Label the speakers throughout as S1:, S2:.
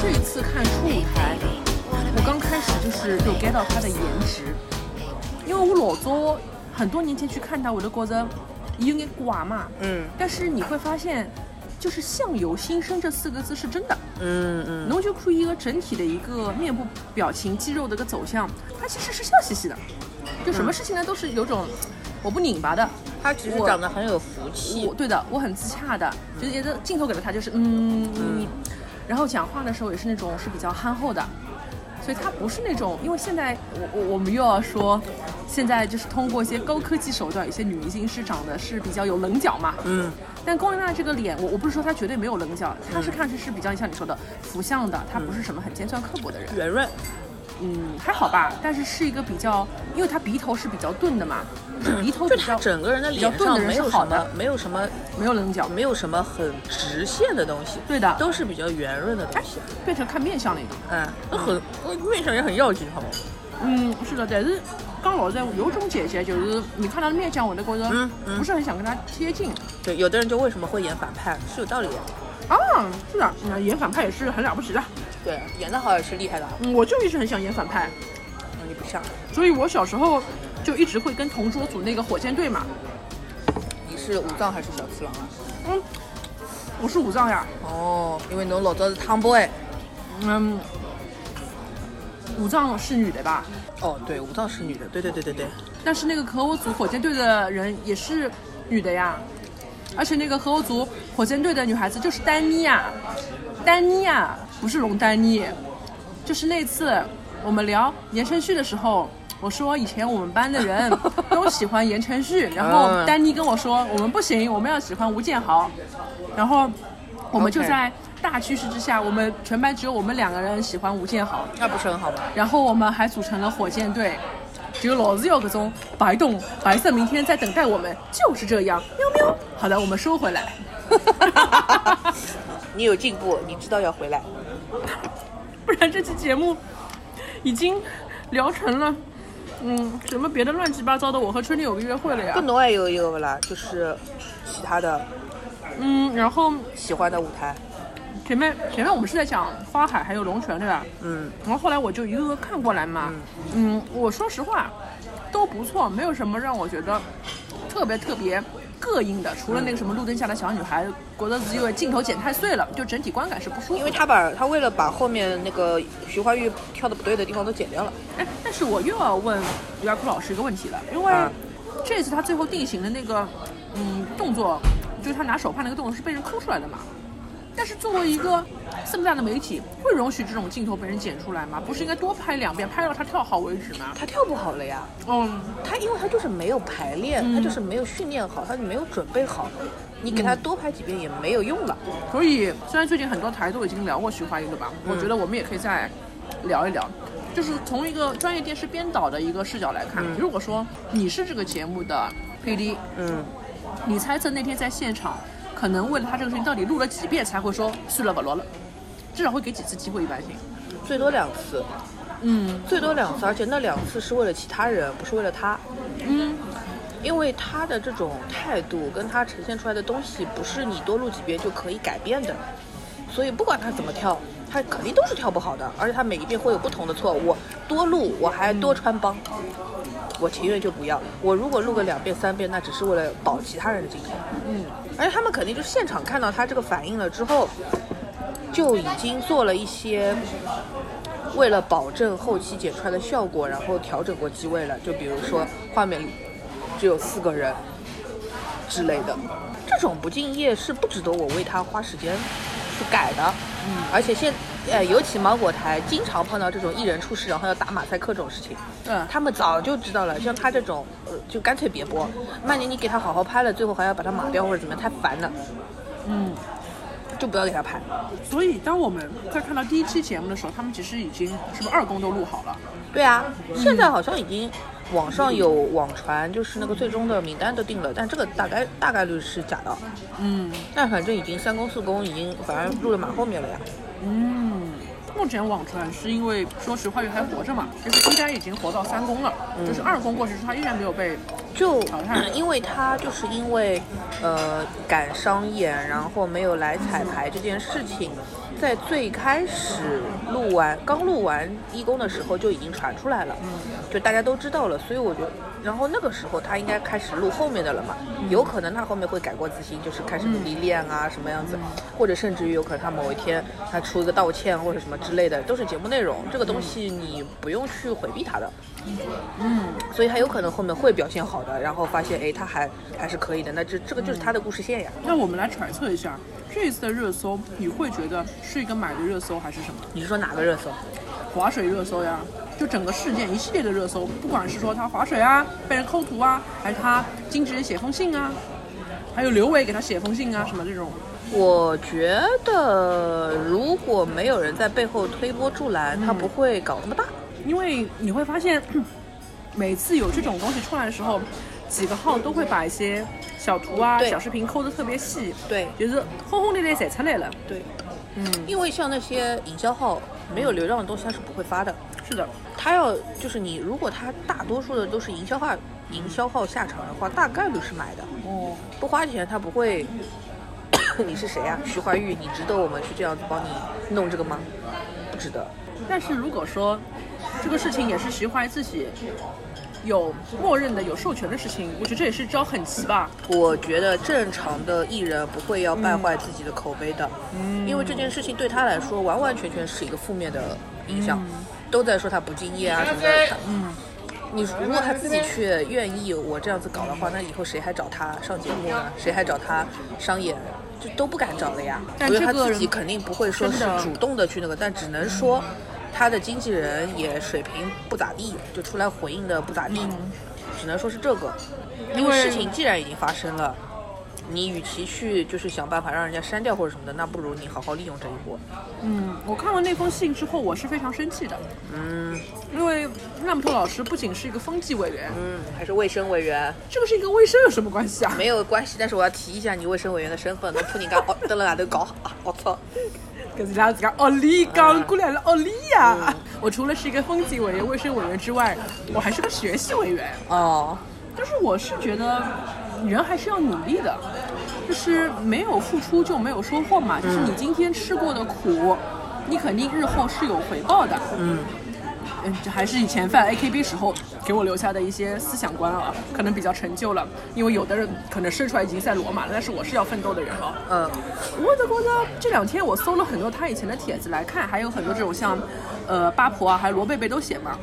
S1: 这一次看初舞台，我刚开始就是有 get 到他的颜值，因为我老早很多年前去看他，我都觉着伊有点寡嘛，
S2: 嗯
S1: 但是你会发现，就是相由心生这四个字是真的。
S2: 嗯嗯，
S1: 侬就看一个整体的一个面部表情、肌肉的一个走向，他其实是笑嘻嘻的，就什么事情呢都是有种我不拧巴的，
S2: 他其实长得很有福气。
S1: 我，对的，我很自洽的，就是觉得镜头给了他就是嗯嗯，然后讲话的时候也是那种是比较憨厚的，所以他不是那种，因为现在我我我们又要说，现在就是通过一些高科技手段，有些女明星是长得是比较有棱角嘛，
S2: 嗯
S1: 但龚琳娜这个脸，我我不是说她绝对没有棱角，她是看上去是比较像你说的福相的，她不是什么很尖酸刻薄的人，
S2: 圆润，
S1: 嗯，还好吧，但是是一个比较，因为她鼻头是比较钝的嘛，就 是鼻头比较
S2: 整个人的
S1: 比较钝的人
S2: 脸上没
S1: 是好的
S2: 有什么，没有什么
S1: 没有棱角，
S2: 没有什么很直线的东西，
S1: 对的，
S2: 都是比较圆润的东西。
S1: 变成看面相了一个。
S2: 嗯，那很面相也很要紧，好吗？
S1: 嗯，是的，但是刚老在有种姐姐，就是你看她的面相，我都觉得不是很想跟她贴近。
S2: 对，有的人就为什么会演反派是有道理的。
S1: 啊，是的，嗯演反派也是很了不起的。
S2: 对，演得好也是厉害的。
S1: 嗯，我就一直很想演反派，
S2: 嗯你不像，
S1: 所以我小时候就一直会跟同桌组那个火箭队嘛。
S2: 你是武藏还是小次郎啊？
S1: 嗯，我是武藏呀。
S2: 哦，因为侬老早是 tomboy。
S1: 嗯，武藏是女的吧？
S2: 哦，对，武藏是女的，对对对对对。
S1: 但是那个和我组火箭队的人也是女的呀，而且那个和我组火箭队的女孩子就是丹妮呀，丹妮呀，不是龙丹妮，就是那次我们聊言承旭的时候，我说以前我们班的人 都喜欢言承旭，然后
S2: 嗯
S1: 丹妮跟我说我们不行，我们要喜欢吴建豪，然后我们就在大趋势之下，我们全班只有我们两个人喜欢吴建豪，
S2: 那不是很好吗？
S1: 然后我们还组成了火箭队，只有老子要各种白洞、白色明天在等待我们，就是这样，喵喵。好的，我们收回来，
S2: 你有进步，你知道要回来。
S1: 不然这期节目已经聊成了，嗯，什么别的乱七八糟的，我和春丽有个约会了呀
S2: 跟，侬还有一个不啦，就是其他的
S1: 嗯，然后
S2: 喜欢的舞台。
S1: 前面前面我们是在讲花海还有龙泉对吧？
S2: 嗯，
S1: 然后后来我就一个个看过来嘛，嗯，我说实话都不错，没有什么让我觉得特别特别膈应的，除了那个什么路灯下的小女孩，觉得是因为镜头剪太碎了，就整体观感是不舒服。
S2: 因为他把他为了把后面那个徐怀钰跳的不对的地方都剪掉了。
S1: 哎，但是我又要问于亚库老师一个问题了，因为
S2: 啊
S1: 这次他最后定型的那个嗯动作，就是他拿手帕那个动作是被人抠出来的嘛。但是作为一个这么大的媒体，会容许这种镜头被人剪出来吗？不是应该多拍两遍，拍到他跳好为止吗？
S2: 他跳不好了呀，
S1: 嗯，
S2: 他因为他就是没有排练，他就是没有训练好，他就没有准备好。你给他多拍几遍也没有用了。
S1: 所以虽然最近很多台都已经聊过徐怀钰了吧，我觉得我们也可以再聊一聊。就是从一个专业电视编导的一个视角来看，如果说你是这个节目的 PD，
S2: 嗯，
S1: 你猜测那天在现场，可能为了他这个事情到底录了几遍才会说算了不录了，至少会给几次机会一般性。
S2: 最多两次，
S1: 嗯
S2: 最多两次，而且那两次是为了其他人，不是为了他。
S1: 嗯，
S2: 因为他的这种态度跟他呈现出来的东西，不是你多录几遍就可以改变的。所以不管他怎么跳，他肯定都是跳不好的，而且他每一遍会有不同的错。误多录，我还多穿帮，我情愿就不要。我如果录个两遍三遍，那只是为了保其他人的镜头。
S1: 嗯，
S2: 而且他们肯定就现场看到他这个反应了之后，就已经做了一些为了保证后期剪出来的效果，然后调整过机位了。就比如说画面里只有四个人之类的，这种不敬业是不值得我为他花时间去改的。嗯，而且现呃，尤其芒果台经常碰到这种艺人出事，然后要打马赛克这种事情。
S1: 嗯，
S2: 他们早就知道了，像他这种，呃，就干脆别播。曼宁，你给他好好拍了，最后还要把他码掉或者怎么样，太烦了。
S1: 嗯，
S2: 就不要给他拍。
S1: 所以当我们在看到第一期节目的时候，他们其实已经是不是二公都录好了？
S2: 对啊，现在好像已经网上有网传，就是那个最终的名单都定了，但这个大概大概率是假的。
S1: 嗯
S2: 但反正已经三公四公已经反正录了蛮后面了呀。
S1: 嗯。目前网传是因为说实话玉还活着嘛，就是应该已经活到三公了，就是二公过去之后他依然没有被
S2: 就
S1: 淘汰
S2: 因为他就是因为呃赶商演，然后没有来彩排这件事情，在最开始录完刚录完一公的时候就已经传出来了，就大家都知道了，所以我觉得，然后那个时候他应该开始录后面的了嘛，有可能他后面会改过自新，就是开始努力练啊什么样子，或者甚至于有可能他某一天他出一个道歉或者什么之类的，都是节目内容，这个东西你不用去回避他的。
S1: 嗯
S2: 所以他有可能后面会表现好的，然后发现哎他还还是可以的，那这这个就是他的故事线呀。
S1: 那我们来揣测一下，这一次的热搜，你会觉得是一个买的热搜还是什么？
S2: 你是说哪个热搜？
S1: 划水热搜呀，就整个事件一系列的热搜，不管是说他划水啊，被人抠图啊，还是他经纪人写封信啊，还有刘伟给他写封信啊，什么这种，
S2: 我觉得如果没有人在背后推波助澜，他不会搞那么大。
S1: 因为你会发现，每次有这种东西出来的时候，几个号都会把一些小图啊、小视频抠得特别细，
S2: 对
S1: 就是轰轰烈烈晒出来了。
S2: 对，
S1: 嗯，
S2: 因为像那些营销号没有流量的东西，他是不会发的。
S1: 是的，
S2: 他要就是你，如果他大多数的都是营销号营销号下场的话，大概率是买的。
S1: 哦，
S2: 不花钱他不会。你是谁呀、徐怀钰，你值得我们去这样子帮你弄这个吗？不值得。
S1: 但是如果说这个事情也是徐怀自己有默认的、有授权的事情，我觉得这也是招很奇吧。
S2: 我觉得正常的艺人不会要败坏自己的口碑的，
S1: 嗯
S2: 因为这件事情对他来说完完全全是一个负面的影响，
S1: 嗯
S2: 都在说他不敬业啊什么的。他嗯，你如果他自己去愿意我这样子搞的话，那以后谁还找他上节目啊？谁还找他商演？就都不敢找了呀。所以他自己肯定不会说是主动的去那个，但只能说他的经纪人也水平不咋地，就出来回应的不咋地，只能说是这个。因为
S1: 因为
S2: 事情既然已经发生了，你与其去就是想办法让人家删掉或者什么的，那不如你好好利用这一波。
S1: 嗯，我看完那封信之后，我是非常生气的，
S2: 嗯
S1: 因为纳木头老师不仅是一个风纪委员，
S2: 嗯，还是卫生委员
S1: 这个是一个卫生有什么关系啊？
S2: 没有关系，但是我要提一下你卫生委员的身份，侬怕人家哦得了外头搞啊，我操！
S1: 搿是拉自家奥利讲过来了奥利呀！我除了是一个风纪委员、卫生委员之外，我还是个学习委员。
S2: 哦，
S1: 但是我是觉得人还是要努力的，就是没有付出就没有收获嘛。就是你今天吃过的苦，你肯定日后是有回报的。
S2: 嗯，
S1: 嗯，这还是以前犯 AKB 时候给我留下的一些思想观啊，可能比较陈旧了。因为有的人可能生出来已经在罗马了，但是我是要奋斗的人啊。
S2: 嗯
S1: 我的觉得这两天我搜了很多他以前的帖子来看，还有很多这种像，呃，八婆啊，还有罗贝贝都写嘛。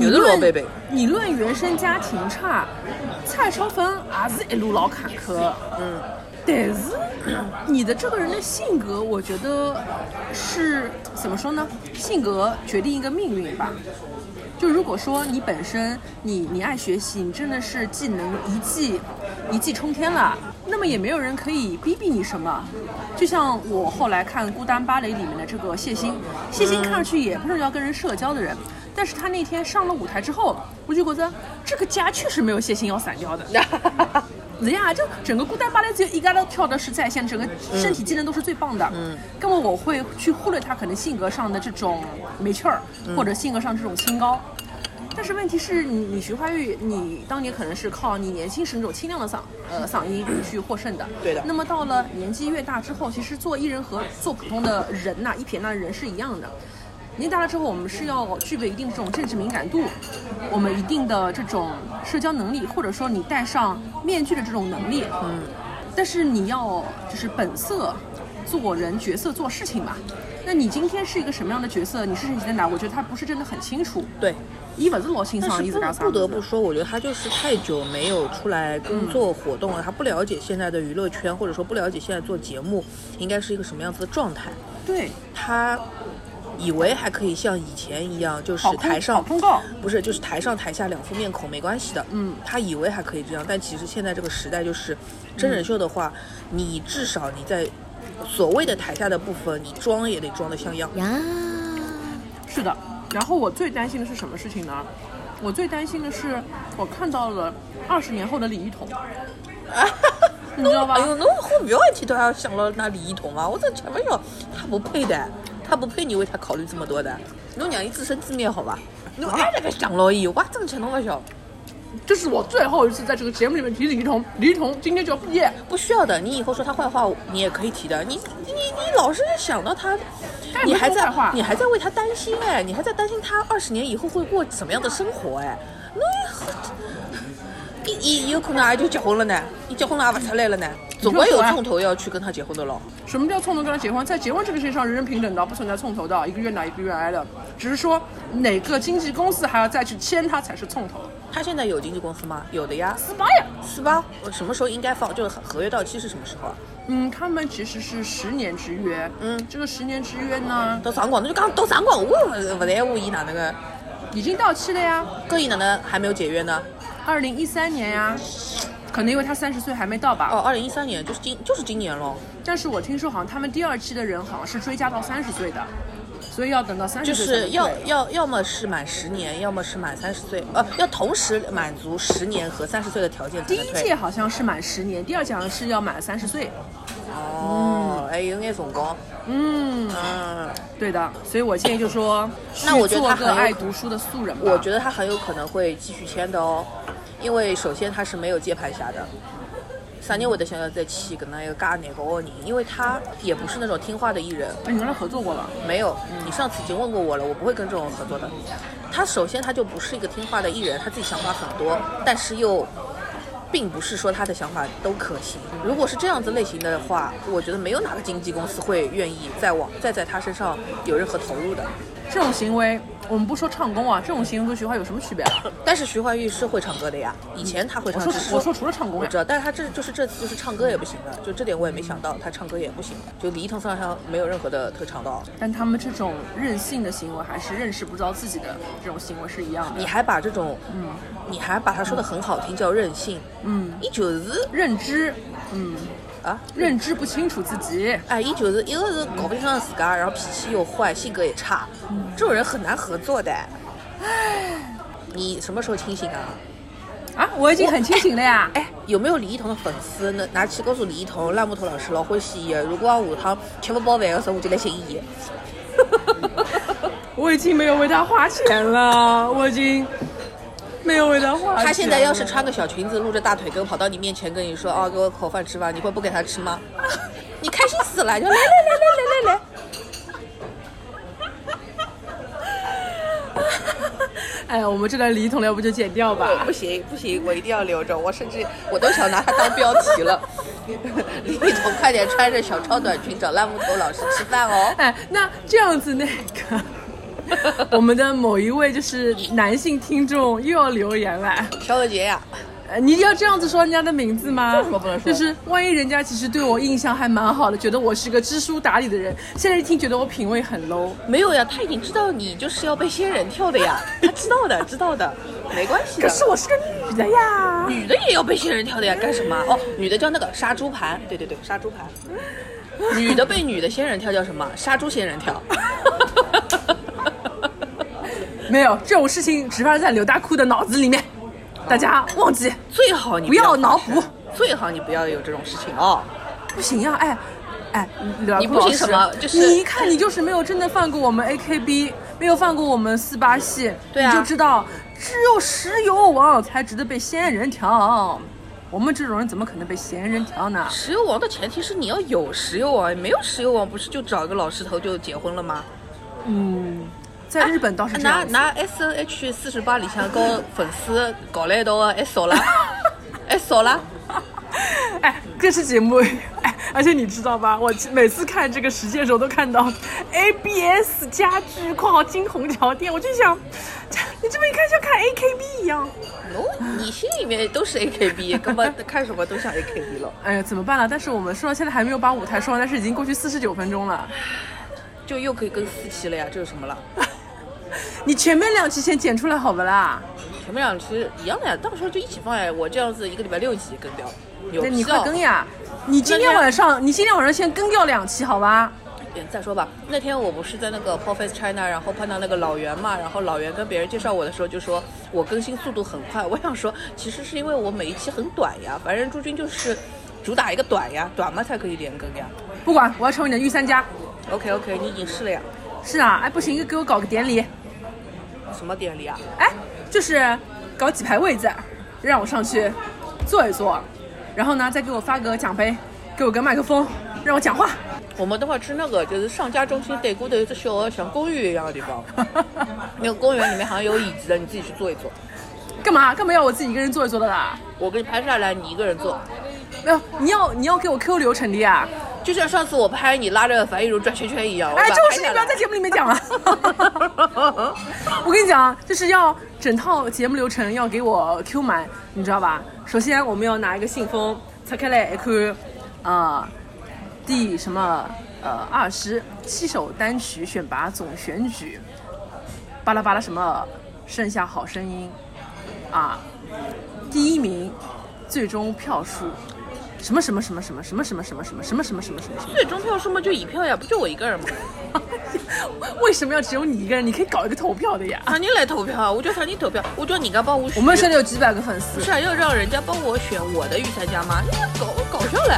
S2: 有的罗贝贝，
S1: 你论原生家庭差，蔡少芬也是一路老坎坷。
S2: 嗯，
S1: 但是你的这个人的性格，我觉得是怎么说呢？性格决定一个命运吧。就如果说你本身你你爱学习，你真的是技能一技一技冲天了，那么也没有人可以逼逼你什么。就像我后来看《孤单芭蕾》里面的这个谢欣，谢欣看上去也不是要跟人社交的人，但是他那天上了舞台之后，我就觉得这个家确实没有谢欣要散掉的。是 呀，就整个孤单芭蕾只有一个人跳的是在线，整个身体机能都是最棒的。嗯，那么我会去忽略他可能性格上的这种没趣儿，或者性格上这种清高。但是问题是你，你徐怀钰，你当年可能是靠你年轻时那种清亮的嗓呃嗓音去获胜的。
S2: 对的
S1: 那么到了年纪越大之后，其实做艺人和做普通的人呐、一撇那人是一样的。年纪大了之后，我们是要具备一定这种政治敏感度，我们一定的这种社交能力，或者说你戴上面具的这种能力。嗯，但是你要就是本色做人、角色做事情嘛。那你今天是一个什么样的角色？你是谁在哪？我觉得他不是真的很清楚。
S2: 对。
S1: 伊不是老清爽，
S2: 但是
S1: 伊自家啥
S2: 不不得不说，我觉得他就是太久没有出来工作活动了，他不了解现在的娱乐圈，或者说不了解现在做节目应该是一个什么样子的状态。
S1: 对
S2: 他以为还可以像以前一样，就是台上
S1: 通告
S2: 不是，就是台上台下两副面孔没关系的。
S1: 嗯
S2: 他以为还可以这样，但其实现在这个时代就是真人秀的话，你至少你在所谓的台下的部分，你装也得装得像样。
S3: 呀，
S1: 是的。然后我最担心的是什么事情呢？我最担心的是我看到了二十年后的李一桐，你知道吧
S2: 哎？呦，侬好不要一天到晚想到那李一桐啊，我真吃不消，他不配的，他不配你为他考虑这么多的。侬让伊自生自灭好吧？侬还那个想牢伊，我真吃侬不消。
S1: 这是我最后一次在这个节目里面提李一桐，李一桐今天就要毕业，
S2: 不需要的，你以后说他坏话，你也可以提的。你你你老是想到他，你还在你还在为他担心哎，你还在担心他二十年以后会过什么样的生活哎。那 伊伊有可能也就结婚了呢，伊结婚了也不出来了呢，总归有冲头要去跟他结婚的咯。
S1: 什么叫冲头跟他结婚？在结婚这个事情上，人人平等的，不存在冲头的，一个愿打一个愿挨的。只是说哪个经纪公司还要再去签他才是冲头。
S2: 他现在有经纪公司吗？有的呀。
S1: 斯巴呀，
S2: 是吧？我什么时候应该放？就是合约到期是什么时候啊？
S1: 嗯，他们其实是十年之约。
S2: 嗯
S1: 这个十年之约呢，
S2: 到上光，那就刚到上光，我不不在乎伊哪能个，
S1: 已经到期了呀，
S2: 各伊哪能还没有解约呢？
S1: 二零一三年呀。可能因为他三十岁还没到吧。
S2: 哦，二零一三年就是今就是今年咯。
S1: 但是我听说好像他们第二期的人好像是追加到三十岁的，所以要等到三十岁就
S2: 是要要要么是满十年，要么是满三十岁，呃，要同时满足十年和三十岁的条件才
S1: 第。一届好像是满十年，第二届好像是要满三十岁。
S2: 哦，哎，有眼辰光。
S1: 嗯，
S2: 嗯，
S1: 对的，所以我建议就说，
S2: 那我觉得他很
S1: 爱读书的素人吧。
S2: 我觉得他很有可能会继续签的哦，因为首先他是没有接盘侠的。啥人会得想要再签搿能一个介难搞的人？因为他也不是那种听话的艺人，
S1: 哎，你跟他合作过了，
S2: 没有，你上次已经问过我了，我不会跟这种合作的。他首先他就不是一个听话的艺人，他自己想法很多，但是又并不是说他的想法都可行。如果是这样子类型的话，我觉得没有哪个经纪公司会愿意再往再在他身上有任何投入的。
S1: 这种行为，我们不说唱功啊，这种行为跟徐怀有什么区别啊？
S2: 但是徐怀钰是会唱歌的呀，以前他会唱，
S1: 我说
S2: 只是
S1: 我说除了唱功呀。
S2: 我知，道，但是他这就是这次就是唱歌也不行了，就这点我也没想到，他唱歌也不行。了，就李一桐身上没有任何的特长的哦。
S1: 但他们这种任性的行为，还是认识不到自己的这种行为是一样的。
S2: 你还把这种，嗯，你还把他说的很好听，叫任性，
S1: 嗯，
S2: 你就是。
S1: 认知，嗯，
S2: 啊，
S1: 认知不清楚自己。
S2: 哎，伊就是一个是搞不清爽自噶，然后脾气又坏，性格也差，这种人很难合作的。你什么时候清醒啊？
S1: 啊，我已经很清醒了呀。
S2: 哎，有没有李一桐的粉丝那？拿去告诉李一桐，烂木头老师老欢喜伊的。如果我下趟吃不饱饭的时候，我就来寻伊。
S1: 我已经没有为他花钱了，我已经没有味道花。
S2: 他现在要是穿个小裙子，露着大腿根跑到你面前跟你说：“哦，给我口饭吃吧。”你会不给他吃吗？你开心死了，就来来来来来来来。
S1: 哎呀，我们这段李一桐要不就剪掉吧？
S2: 不行不行，我一定要留着。我甚至我都想拿它当标题了。李一桐，快点穿着小超短裙找烂木头老师吃饭哦。
S1: 哎，那这样子那个，我们的某一位就是男性听众又要留言了。
S2: 肖文杰呀，
S1: 呃你要这样子说人家的名字吗？
S2: 为什么不能说
S1: 就是万一人家其实对我印象还蛮好的，觉得我是个知书达理的人，现在一听觉得我品味很 low。
S2: 没有呀，他已经知道你就是要被仙人跳的呀，他知道的，知道的，没关系的。
S1: 可是我是个女的呀。
S2: 女的也要被仙人跳的呀，干什么？哦，女的叫那个杀猪盘，对对对，杀猪盘。女的被女的仙人跳叫什么？杀猪仙人跳。
S1: 没有这种事情，只发生在刘大库的脑子里面，大家忘记。
S2: 最好你
S1: 不要脑补，
S2: 最好你不要有这种事情哦。
S1: 不行呀、哎，哎，刘大
S2: 你不行
S1: 库老师
S2: 什么就是
S1: 你一看你就是没有真的放过我们 AKB，没有放过我们四八系，
S2: 对啊
S1: 你就知道只有石油王才值得被仙人跳。我们这种人怎么可能被仙人跳呢？
S2: 石油王的前提是你要有石油王，没有石油王不是就找一个老石头就结婚了吗？
S1: 嗯，在日本倒是这样子。
S2: 拿拿 S N H 四十八里向跟粉丝搞了一道的，还少了，还少了。
S1: 哎，这期节目，哎，而且你知道吧？我每次看这个实践的时候，都看到 ABS 家居（括号金虹桥店），我就想，你这么一看像看 AKB 一样。
S2: 哦，你心里面都是 A K B，根本看什么都像 A K B 了。
S1: 哎呀，怎么办了？但是我们说到现在还没有把舞台说完，但是已经过去四十九分钟了。
S2: 就又可以跟四期了呀，这有什么了？
S1: 你前面两期先剪出来好不啦？
S2: 前面两期一样的呀，到时候就一起放呀。我这样子一个礼拜六集更掉，牛
S1: 那你！快更呀！你今天晚上，你今天晚上先更掉两期，好吧？
S3: 再说吧，那天我不是在那个 p o f e s China，然后碰到那个老袁嘛，然后老袁跟别人介绍我的时候就说我更新速度很快。我想说，其实是因为我每一期很短呀，反正朱军就是主打一个短呀，短嘛才可以连更呀。
S1: 不管，我要成为你的御三家。
S3: OK OK，你已经是了呀？
S1: 是啊，哎，不行，给我搞个典礼。
S3: 什么典礼啊？
S1: 哎，就是搞几排位子，让我上去坐一坐，然后呢，再给我发个奖杯，给我个麦克风，让我讲话。
S3: 我们等会儿去那个就是上家中心对过的有一只小的像公园一样的地方，那个公园里面好像有椅子的，你自己去坐一坐。
S1: 干嘛？干嘛要我自己一个人坐一坐的啦？
S3: 我给你拍下来，你一个人坐。
S1: 没有，你要你要给我 Q 流程的呀。
S3: 就像上次我拍你拉着樊亦茹转圈圈一样。
S1: 哎，这种事情不要在节目里面讲了。我跟你讲，就是要整套节目流程要给我 Q 满，你知道吧？首先我们要拿一个信封拆开来一看，啊、第什么呃二十七首单曲选拔总选举，巴拉巴拉什么剩下好声音啊，第一名最终票数。什么什么什么什么什么什么什么什么什么什么什么什么？
S3: 最终票数嘛就一票呀，不就我一个人吗？
S1: 为什么要只有你一个人？你可以搞一个投票的呀。
S3: 喊你来投票啊！我就喊你投票，我叫人家帮我。
S1: 我们现在有几百个粉丝
S3: 不，是啊要让人家帮我选我的御三家吗？你搞搞笑嘞！